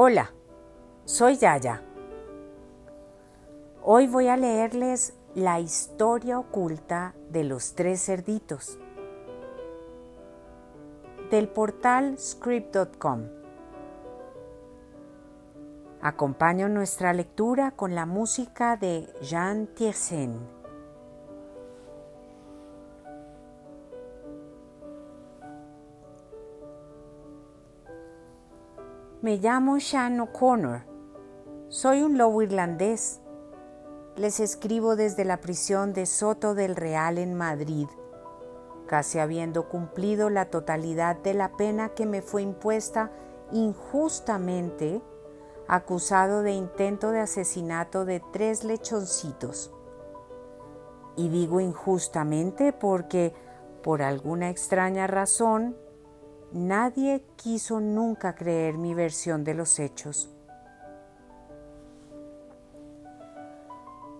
Hola, soy Yaya. Hoy voy a leerles la historia oculta de los tres cerditos del portal script.com. Acompaño nuestra lectura con la música de Jean Tiersen. Me llamo Sean O'Connor. Soy un lobo irlandés. Les escribo desde la prisión de Soto del Real en Madrid, casi habiendo cumplido la totalidad de la pena que me fue impuesta injustamente, acusado de intento de asesinato de tres lechoncitos. Y digo injustamente porque, por alguna extraña razón, Nadie quiso nunca creer mi versión de los hechos.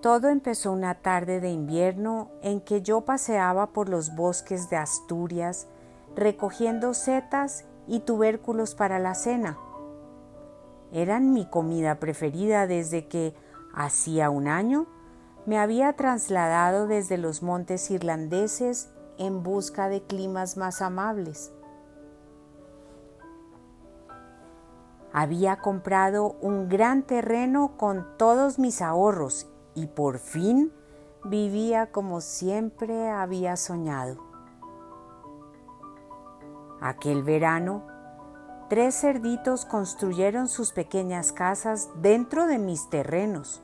Todo empezó una tarde de invierno en que yo paseaba por los bosques de Asturias recogiendo setas y tubérculos para la cena. Eran mi comida preferida desde que, hacía un año, me había trasladado desde los montes irlandeses en busca de climas más amables. Había comprado un gran terreno con todos mis ahorros y por fin vivía como siempre había soñado. Aquel verano, tres cerditos construyeron sus pequeñas casas dentro de mis terrenos.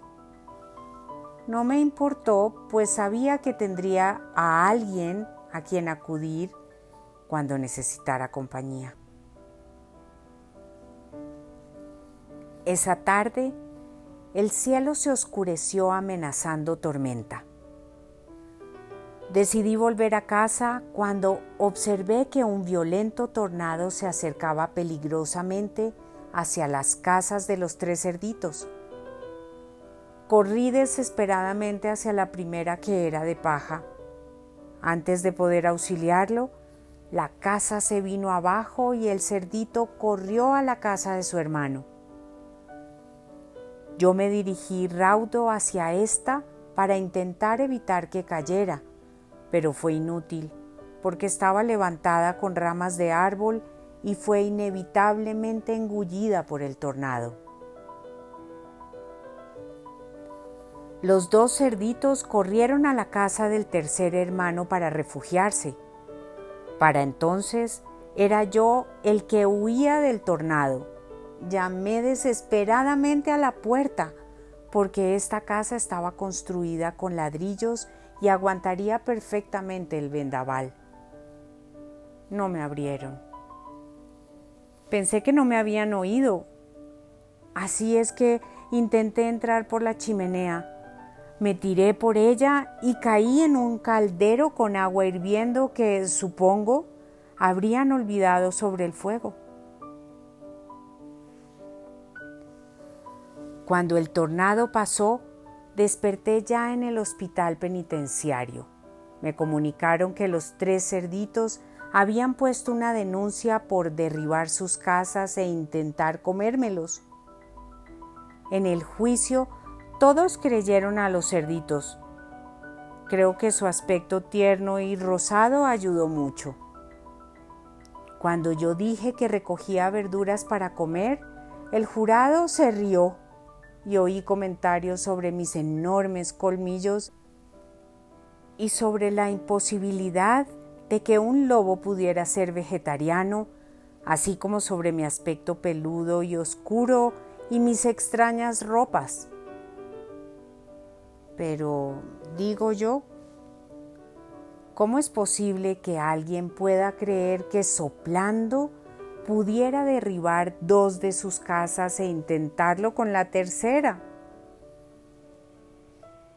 No me importó, pues sabía que tendría a alguien a quien acudir cuando necesitara compañía. Esa tarde, el cielo se oscureció amenazando tormenta. Decidí volver a casa cuando observé que un violento tornado se acercaba peligrosamente hacia las casas de los tres cerditos. Corrí desesperadamente hacia la primera que era de paja. Antes de poder auxiliarlo, la casa se vino abajo y el cerdito corrió a la casa de su hermano. Yo me dirigí raudo hacia esta para intentar evitar que cayera, pero fue inútil, porque estaba levantada con ramas de árbol y fue inevitablemente engullida por el tornado. Los dos cerditos corrieron a la casa del tercer hermano para refugiarse. Para entonces era yo el que huía del tornado Llamé desesperadamente a la puerta porque esta casa estaba construida con ladrillos y aguantaría perfectamente el vendaval. No me abrieron. Pensé que no me habían oído. Así es que intenté entrar por la chimenea. Me tiré por ella y caí en un caldero con agua hirviendo que, supongo, habrían olvidado sobre el fuego. Cuando el tornado pasó, desperté ya en el hospital penitenciario. Me comunicaron que los tres cerditos habían puesto una denuncia por derribar sus casas e intentar comérmelos. En el juicio, todos creyeron a los cerditos. Creo que su aspecto tierno y rosado ayudó mucho. Cuando yo dije que recogía verduras para comer, el jurado se rió y oí comentarios sobre mis enormes colmillos y sobre la imposibilidad de que un lobo pudiera ser vegetariano, así como sobre mi aspecto peludo y oscuro y mis extrañas ropas. Pero, digo yo, ¿cómo es posible que alguien pueda creer que soplando pudiera derribar dos de sus casas e intentarlo con la tercera?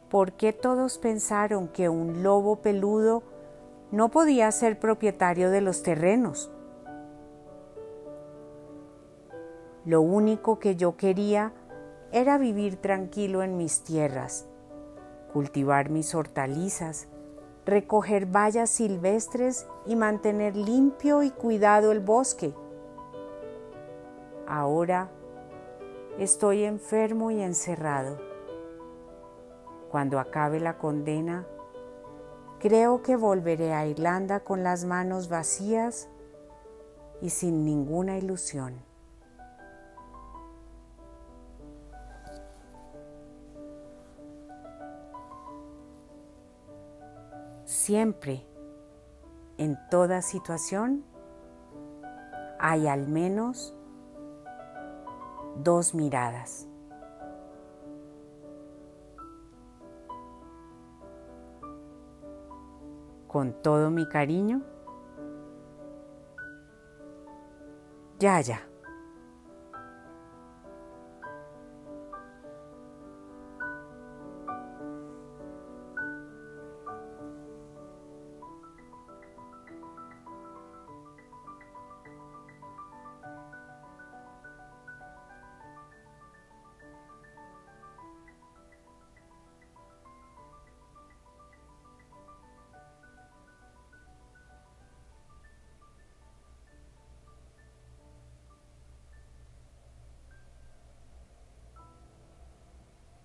¿Por qué todos pensaron que un lobo peludo no podía ser propietario de los terrenos? Lo único que yo quería era vivir tranquilo en mis tierras, cultivar mis hortalizas, recoger bayas silvestres y mantener limpio y cuidado el bosque Ahora estoy enfermo y encerrado. Cuando acabe la condena, creo que volveré a Irlanda con las manos vacías y sin ninguna ilusión. Siempre, en toda situación, hay al menos dos miradas. Con todo mi cariño, ya, ya.